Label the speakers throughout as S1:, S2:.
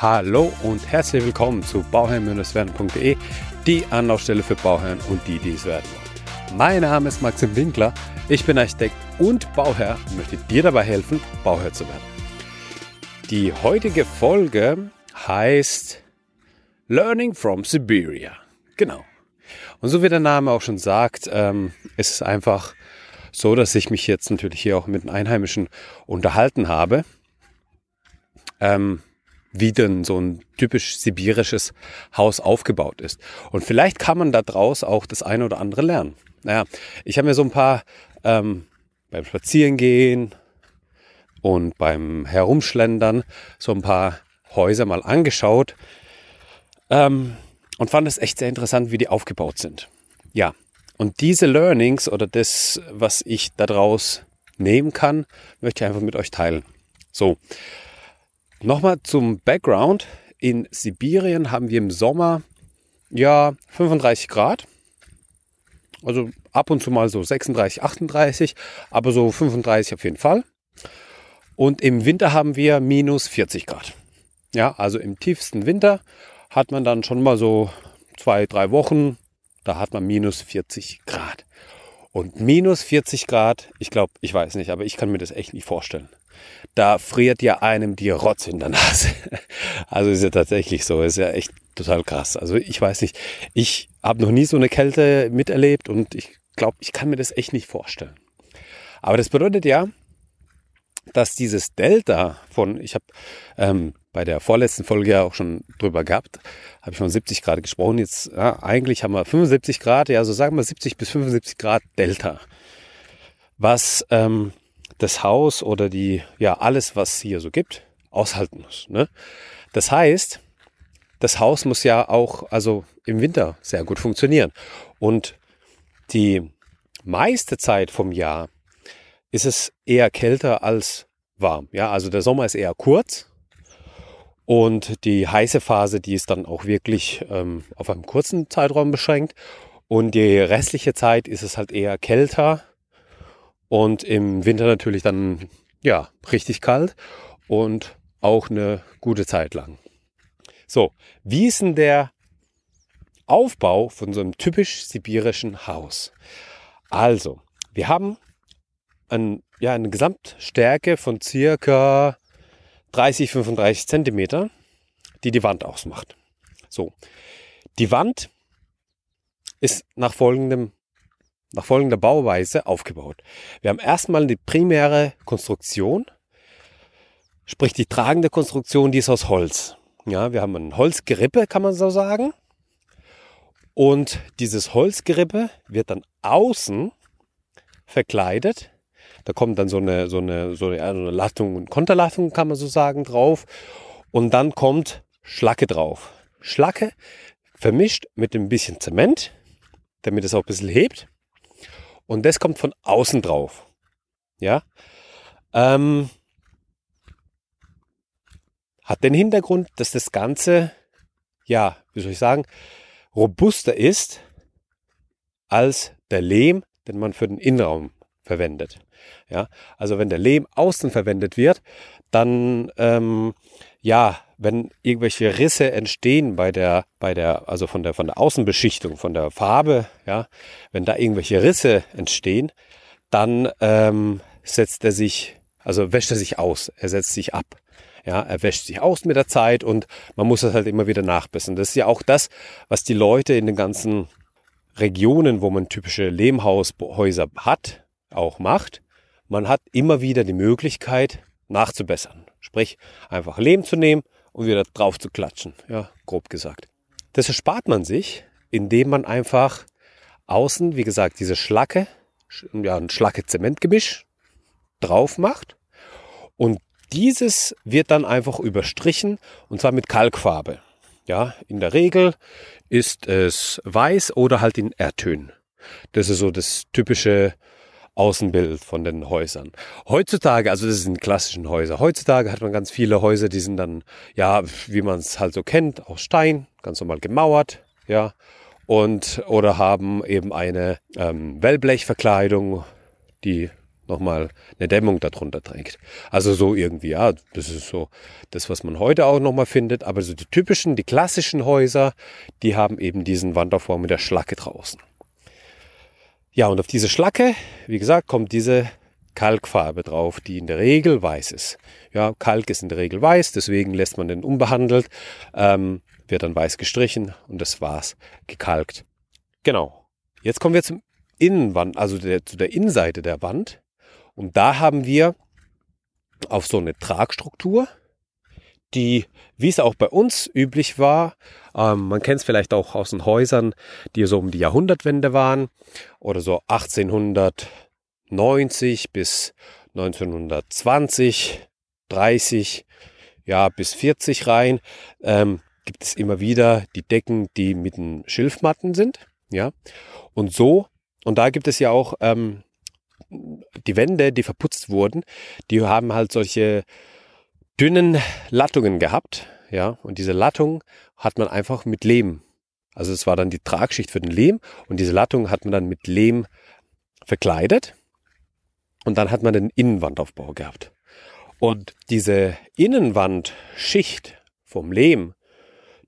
S1: Hallo und herzlich willkommen zu bauherrn-werden.de, die Anlaufstelle für Bauherren und die, die es werden wollen. Mein Name ist Maxim Winkler, ich bin Architekt und Bauherr und möchte dir dabei helfen, Bauherr zu werden. Die heutige Folge heißt Learning from Siberia. Genau. Und so wie der Name auch schon sagt, ähm, ist es einfach so, dass ich mich jetzt natürlich hier auch mit den Einheimischen unterhalten habe. Ähm, wie denn so ein typisch sibirisches Haus aufgebaut ist. Und vielleicht kann man daraus auch das eine oder andere lernen. Naja, ich habe mir so ein paar ähm, beim Spazierengehen und beim Herumschlendern so ein paar Häuser mal angeschaut ähm, und fand es echt sehr interessant, wie die aufgebaut sind. Ja, und diese Learnings oder das, was ich daraus nehmen kann, möchte ich einfach mit euch teilen. So, Nochmal zum Background. In Sibirien haben wir im Sommer ja 35 Grad. Also ab und zu mal so 36, 38, aber so 35 auf jeden Fall. Und im Winter haben wir minus 40 Grad. Ja, also im tiefsten Winter hat man dann schon mal so zwei, drei Wochen, da hat man minus 40 Grad. Und minus 40 Grad, ich glaube, ich weiß nicht, aber ich kann mir das echt nicht vorstellen da friert ja einem die Rotz in der Nase. Also ist ja tatsächlich so, ist ja echt total krass. Also ich weiß nicht, ich habe noch nie so eine Kälte miterlebt und ich glaube, ich kann mir das echt nicht vorstellen. Aber das bedeutet ja, dass dieses Delta von, ich habe ähm, bei der vorletzten Folge ja auch schon drüber gehabt, habe ich von 70 Grad gesprochen. Jetzt ja, eigentlich haben wir 75 Grad, ja, so sagen wir 70 bis 75 Grad Delta. Was ähm, das Haus oder die, ja, alles, was es hier so gibt, aushalten muss. Ne? Das heißt, das Haus muss ja auch, also im Winter sehr gut funktionieren. Und die meiste Zeit vom Jahr ist es eher kälter als warm. Ja, also der Sommer ist eher kurz und die heiße Phase, die ist dann auch wirklich ähm, auf einem kurzen Zeitraum beschränkt. Und die restliche Zeit ist es halt eher kälter und im Winter natürlich dann, ja, richtig kalt und auch eine gute Zeit lang. So, wie ist denn der Aufbau von so einem typisch sibirischen Haus? Also, wir haben ein, ja, eine Gesamtstärke von circa 30, 35 Zentimeter, die die Wand ausmacht. So, die Wand ist nach folgendem nach folgender Bauweise aufgebaut. Wir haben erstmal die primäre Konstruktion, sprich die tragende Konstruktion, die ist aus Holz. Ja, wir haben ein Holzgerippe, kann man so sagen. Und dieses Holzgerippe wird dann außen verkleidet. Da kommt dann so eine, so eine, so eine Lattung und Konterlattung, kann man so sagen, drauf. Und dann kommt Schlacke drauf. Schlacke vermischt mit ein bisschen Zement, damit es auch ein bisschen hebt. Und das kommt von außen drauf. Ja. Ähm, hat den Hintergrund, dass das Ganze, ja, wie soll ich sagen, robuster ist als der Lehm, den man für den Innenraum verwendet. Ja, also wenn der Lehm außen verwendet wird, dann ähm, ja, wenn irgendwelche Risse entstehen bei der, bei der, also von der, von der Außenbeschichtung, von der Farbe, ja, wenn da irgendwelche Risse entstehen, dann ähm, setzt er sich, also wäscht er sich aus, er setzt sich ab. Ja, er wäscht sich aus mit der Zeit und man muss das halt immer wieder nachbessern. Das ist ja auch das, was die Leute in den ganzen Regionen, wo man typische Lehmhaushäuser hat, auch macht. Man hat immer wieder die Möglichkeit nachzubessern. Sprich, einfach Lehm zu nehmen und wieder drauf zu klatschen. Ja, grob gesagt. Das erspart man sich, indem man einfach außen, wie gesagt, diese Schlacke, ja, ein Schlacke-Zementgemisch drauf macht. Und dieses wird dann einfach überstrichen und zwar mit Kalkfarbe. Ja, in der Regel ist es weiß oder halt in Erdtönen. Das ist so das typische Außenbild von den Häusern. Heutzutage, also das sind klassischen Häuser. Heutzutage hat man ganz viele Häuser, die sind dann, ja, wie man es halt so kennt, aus Stein, ganz normal gemauert, ja, und oder haben eben eine ähm, Wellblechverkleidung, die nochmal eine Dämmung darunter trägt. Also so irgendwie, ja, das ist so das, was man heute auch nochmal findet. Aber so die typischen, die klassischen Häuser, die haben eben diesen Wandaufbau mit der Schlacke draußen. Ja, und auf diese Schlacke, wie gesagt, kommt diese Kalkfarbe drauf, die in der Regel weiß ist. Ja, Kalk ist in der Regel weiß, deswegen lässt man den unbehandelt, ähm, wird dann weiß gestrichen und das war's, gekalkt. Genau. Jetzt kommen wir zum Innenwand, also der, zu der Innenseite der Wand. Und da haben wir auf so eine Tragstruktur, die, wie es auch bei uns üblich war, ähm, man kennt es vielleicht auch aus den Häusern, die so um die Jahrhundertwende waren oder so 1890 bis 1920, 30, ja, bis 40 rein, ähm, gibt es immer wieder die Decken, die mit den Schilfmatten sind, ja. Und so, und da gibt es ja auch ähm, die Wände, die verputzt wurden, die haben halt solche dünnen Lattungen gehabt, ja, und diese Lattung hat man einfach mit Lehm, also es war dann die Tragschicht für den Lehm und diese Lattung hat man dann mit Lehm verkleidet und dann hat man den Innenwandaufbau gehabt. Und diese Innenwandschicht vom Lehm,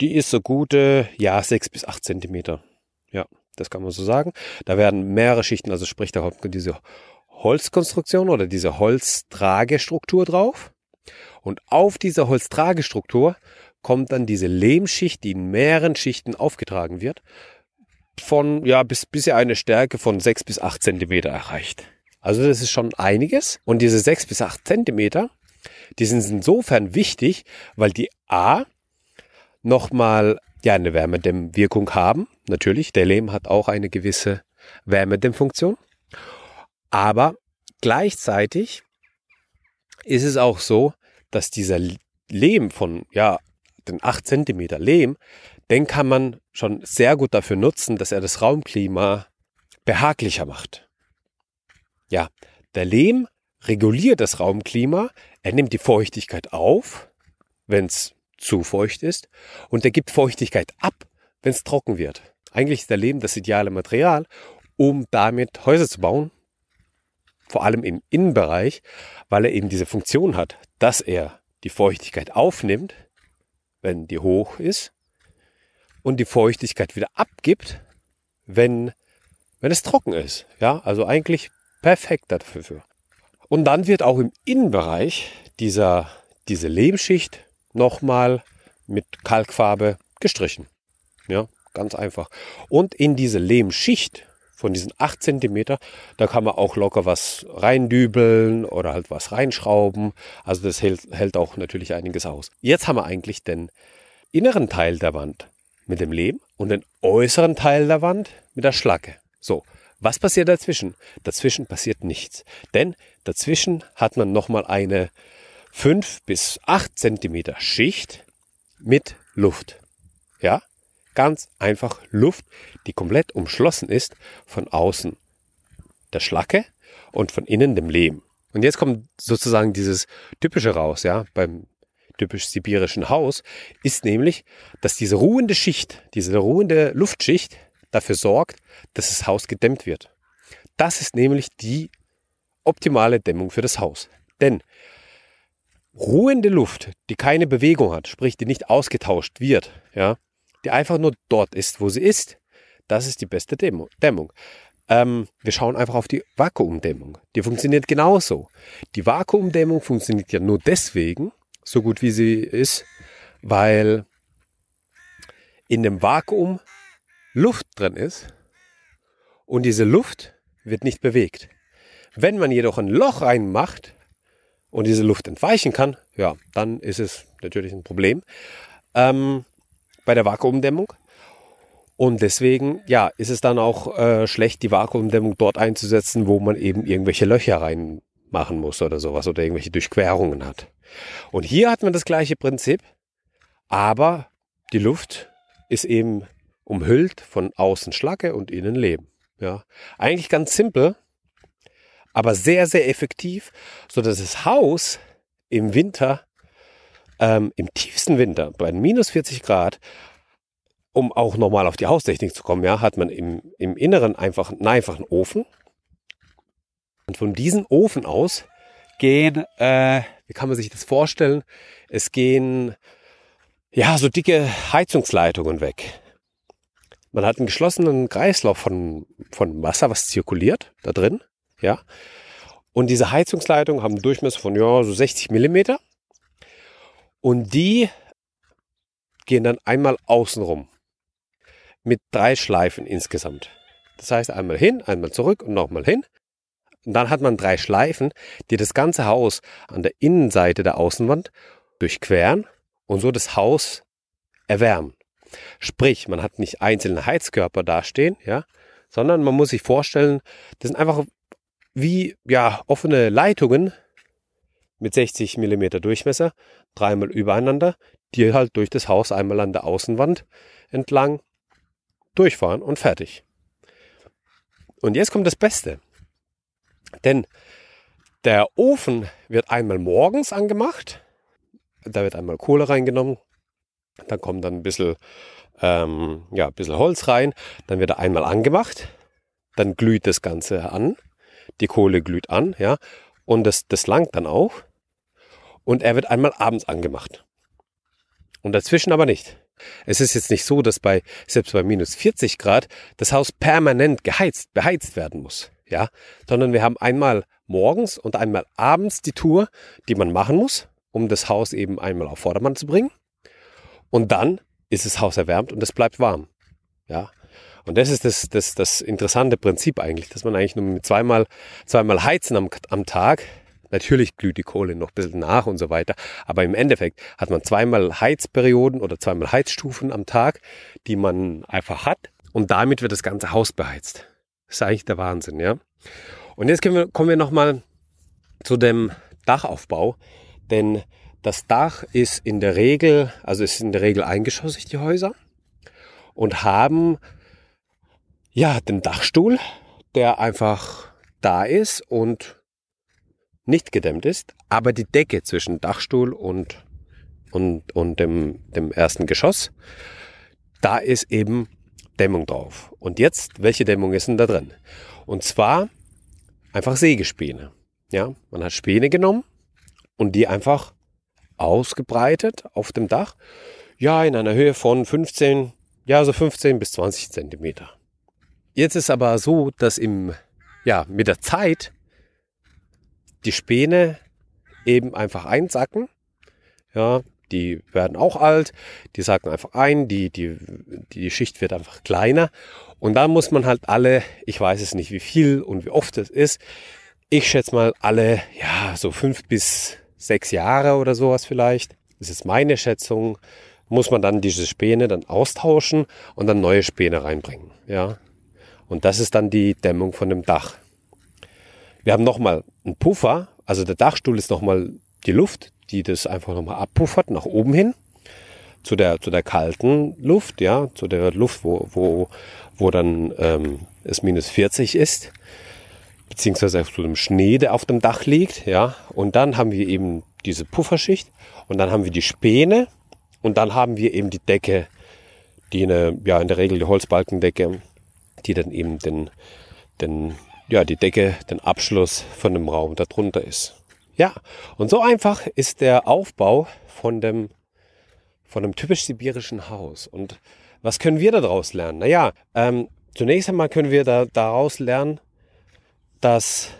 S1: die ist so gute, ja, sechs bis acht Zentimeter. Ja, das kann man so sagen. Da werden mehrere Schichten, also sprich, da kommt diese Holzkonstruktion oder diese Holztragestruktur drauf. Und auf dieser Holztragestruktur kommt dann diese Lehmschicht, die in mehreren Schichten aufgetragen wird, von, ja, bis, bis er eine Stärke von sechs bis acht Zentimeter erreicht. Also das ist schon einiges. Und diese sechs bis acht Zentimeter, die sind insofern wichtig, weil die A nochmal ja, eine Wärmedämmwirkung haben. Natürlich, der Lehm hat auch eine gewisse Wärmedämmfunktion. Aber gleichzeitig ist es auch so, dass dieser Lehm von, ja, den 8 cm Lehm, den kann man schon sehr gut dafür nutzen, dass er das Raumklima behaglicher macht. Ja, der Lehm reguliert das Raumklima, er nimmt die Feuchtigkeit auf, wenn es zu feucht ist, und er gibt Feuchtigkeit ab, wenn es trocken wird. Eigentlich ist der Lehm das ideale Material, um damit Häuser zu bauen, vor allem im Innenbereich, weil er eben diese Funktion hat, dass er die Feuchtigkeit aufnimmt, wenn die hoch ist, und die Feuchtigkeit wieder abgibt, wenn, wenn es trocken ist. Ja, also eigentlich perfekt dafür. Und dann wird auch im Innenbereich dieser, diese Lehmschicht nochmal mit Kalkfarbe gestrichen. Ja, ganz einfach. Und in diese Lehmschicht von diesen 8 cm, da kann man auch locker was reindübeln oder halt was reinschrauben. Also das hält, hält auch natürlich einiges aus. Jetzt haben wir eigentlich den inneren Teil der Wand mit dem Lehm und den äußeren Teil der Wand mit der Schlacke. So, was passiert dazwischen? Dazwischen passiert nichts. Denn dazwischen hat man nochmal eine 5 bis 8 cm Schicht mit Luft. Ja, ganz einfach Luft, die komplett umschlossen ist von außen der Schlacke und von innen dem Lehm. Und jetzt kommt sozusagen dieses typische raus, ja, beim typisch sibirischen Haus, ist nämlich, dass diese ruhende Schicht, diese ruhende Luftschicht dafür sorgt, dass das Haus gedämmt wird. Das ist nämlich die optimale Dämmung für das Haus. Denn ruhende Luft, die keine Bewegung hat, sprich, die nicht ausgetauscht wird, ja, die einfach nur dort ist, wo sie ist, das ist die beste Dämmung. Ähm, wir schauen einfach auf die Vakuumdämmung. Die funktioniert genauso. Die Vakuumdämmung funktioniert ja nur deswegen so gut wie sie ist, weil in dem Vakuum Luft drin ist und diese Luft wird nicht bewegt. Wenn man jedoch ein Loch reinmacht und diese Luft entweichen kann, ja, dann ist es natürlich ein Problem. Ähm, bei der Vakuumdämmung. Und deswegen, ja, ist es dann auch äh, schlecht, die Vakuumdämmung dort einzusetzen, wo man eben irgendwelche Löcher reinmachen muss oder sowas oder irgendwelche Durchquerungen hat. Und hier hat man das gleiche Prinzip, aber die Luft ist eben umhüllt von außen Schlacke und innen Leben. Ja, eigentlich ganz simpel, aber sehr, sehr effektiv, so dass das Haus im Winter ähm, im tiefsten Winter bei minus 40 Grad, um auch nochmal auf die Haustechnik zu kommen, ja, hat man im, im Inneren einfach einen einfachen Ofen. Und von diesem Ofen aus gehen, äh, wie kann man sich das vorstellen? Es gehen ja so dicke Heizungsleitungen weg. Man hat einen geschlossenen Kreislauf von, von Wasser, was zirkuliert da drin, ja. Und diese Heizungsleitungen haben einen Durchmesser von ja, so 60 Millimeter. Und die gehen dann einmal außenrum mit drei Schleifen insgesamt. Das heißt einmal hin, einmal zurück und nochmal hin. Und dann hat man drei Schleifen, die das ganze Haus an der Innenseite der Außenwand durchqueren und so das Haus erwärmen. Sprich, man hat nicht einzelne Heizkörper dastehen, ja, sondern man muss sich vorstellen, das sind einfach wie ja offene Leitungen mit 60 mm Durchmesser, dreimal übereinander, die halt durch das Haus einmal an der Außenwand entlang durchfahren und fertig. Und jetzt kommt das Beste. Denn der Ofen wird einmal morgens angemacht, da wird einmal Kohle reingenommen, dann kommt dann ein bisschen, ähm, ja, ein bisschen Holz rein, dann wird er einmal angemacht, dann glüht das Ganze an, die Kohle glüht an, ja, und das, das langt dann auch. Und er wird einmal abends angemacht. Und dazwischen aber nicht. Es ist jetzt nicht so, dass bei, selbst bei minus 40 Grad, das Haus permanent geheizt, beheizt werden muss. Ja, sondern wir haben einmal morgens und einmal abends die Tour, die man machen muss, um das Haus eben einmal auf Vordermann zu bringen. Und dann ist das Haus erwärmt und es bleibt warm. Ja, und das ist das, das, das interessante Prinzip eigentlich, dass man eigentlich nur mit zweimal, zweimal heizen am, am Tag Natürlich glüht die Kohle noch ein bisschen nach und so weiter. Aber im Endeffekt hat man zweimal Heizperioden oder zweimal Heizstufen am Tag, die man einfach hat. Und damit wird das ganze Haus beheizt. Das ist eigentlich der Wahnsinn, ja. Und jetzt wir, kommen wir nochmal zu dem Dachaufbau. Denn das Dach ist in der Regel, also ist in der Regel eingeschossig, die Häuser. Und haben, ja, den Dachstuhl, der einfach da ist und nicht gedämmt ist, aber die Decke zwischen Dachstuhl und, und, und dem, dem ersten Geschoss, da ist eben Dämmung drauf. Und jetzt, welche Dämmung ist denn da drin? Und zwar einfach Sägespäne. Ja, man hat Späne genommen und die einfach ausgebreitet auf dem Dach. Ja, in einer Höhe von 15, ja, so 15 bis 20 Zentimeter. Jetzt ist aber so, dass im, ja, mit der Zeit die Späne eben einfach einsacken. Ja, die werden auch alt, die sacken einfach ein, die, die, die Schicht wird einfach kleiner. Und dann muss man halt alle, ich weiß es nicht wie viel und wie oft es ist, ich schätze mal alle, ja, so fünf bis sechs Jahre oder sowas vielleicht. Das ist meine Schätzung. Muss man dann diese Späne dann austauschen und dann neue Späne reinbringen. Ja. Und das ist dann die Dämmung von dem Dach. Wir haben nochmal einen Puffer, also der Dachstuhl ist nochmal die Luft, die das einfach nochmal abpuffert nach oben hin zu der, zu der kalten Luft, ja, zu der Luft, wo, wo, wo dann ähm, es minus 40 ist, beziehungsweise zu dem Schnee, der auf dem Dach liegt, ja. Und dann haben wir eben diese Pufferschicht und dann haben wir die Späne und dann haben wir eben die Decke, die eine, ja, in der Regel die Holzbalkendecke, die dann eben den, den ja, die Decke, den Abschluss von dem Raum darunter ist. Ja, und so einfach ist der Aufbau von dem, von einem typisch sibirischen Haus. Und was können wir daraus lernen? Naja, ähm, zunächst einmal können wir da, daraus lernen, dass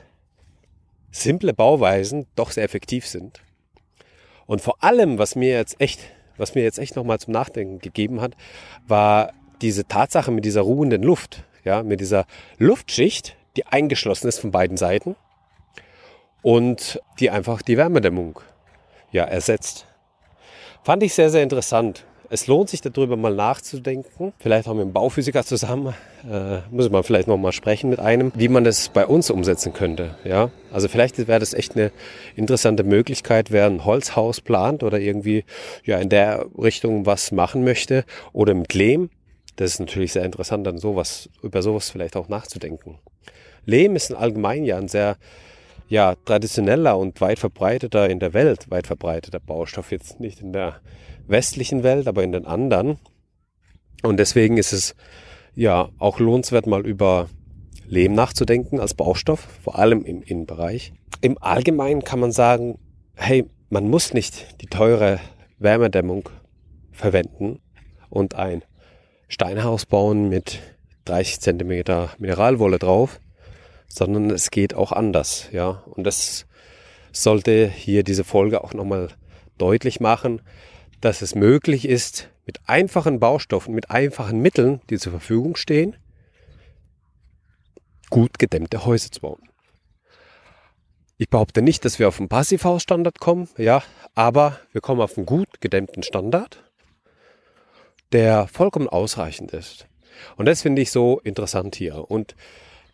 S1: simple Bauweisen doch sehr effektiv sind. Und vor allem, was mir jetzt echt, was mir jetzt echt nochmal zum Nachdenken gegeben hat, war diese Tatsache mit dieser ruhenden Luft, ja, mit dieser Luftschicht, die eingeschlossen ist von beiden Seiten und die einfach die Wärmedämmung ja, ersetzt. Fand ich sehr, sehr interessant. Es lohnt sich darüber mal nachzudenken. Vielleicht auch mit einem Bauphysiker zusammen. Äh, muss man vielleicht noch mal sprechen mit einem, wie man das bei uns umsetzen könnte. Ja, also vielleicht wäre das echt eine interessante Möglichkeit, wer ein Holzhaus plant oder irgendwie ja in der Richtung was machen möchte oder mit Lehm. Das ist natürlich sehr interessant, dann sowas über sowas vielleicht auch nachzudenken. Lehm ist in allgemein ja ein sehr ja, traditioneller und weit verbreiteter in der Welt, weit verbreiteter Baustoff. Jetzt nicht in der westlichen Welt, aber in den anderen. Und deswegen ist es ja auch lohnenswert, mal über Lehm nachzudenken als Baustoff, vor allem im Innenbereich. Im Allgemeinen kann man sagen, hey, man muss nicht die teure Wärmedämmung verwenden und ein Steinhaus bauen mit 30 Zentimeter Mineralwolle drauf, sondern es geht auch anders, ja. Und das sollte hier diese Folge auch nochmal deutlich machen, dass es möglich ist, mit einfachen Baustoffen, mit einfachen Mitteln, die zur Verfügung stehen, gut gedämmte Häuser zu bauen. Ich behaupte nicht, dass wir auf einen Passivhausstandard kommen, ja, aber wir kommen auf einen gut gedämmten Standard, der vollkommen ausreichend ist. Und das finde ich so interessant hier. Und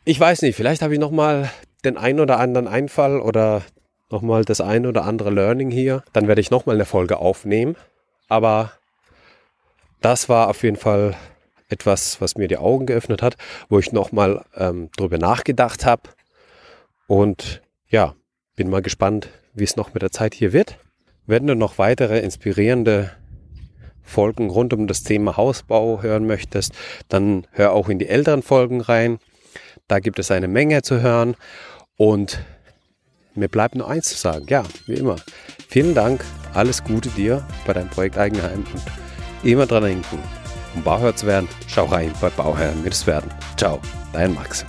S1: ich weiß nicht, vielleicht habe ich nochmal den ein oder anderen Einfall oder nochmal das ein oder andere Learning hier. Dann werde ich nochmal eine Folge aufnehmen. Aber das war auf jeden Fall etwas, was mir die Augen geöffnet hat, wo ich nochmal ähm, drüber nachgedacht habe. Und ja, bin mal gespannt, wie es noch mit der Zeit hier wird. Wenn du noch weitere inspirierende Folgen rund um das Thema Hausbau hören möchtest, dann hör auch in die älteren Folgen rein. Da gibt es eine Menge zu hören. Und mir bleibt nur eins zu sagen. Ja, wie immer. Vielen Dank. Alles Gute dir bei deinem Projekt Eigenheim und immer dran denken. Um Bauherr zu werden, schau rein bei Bauherren mit Werden. Ciao, dein Max.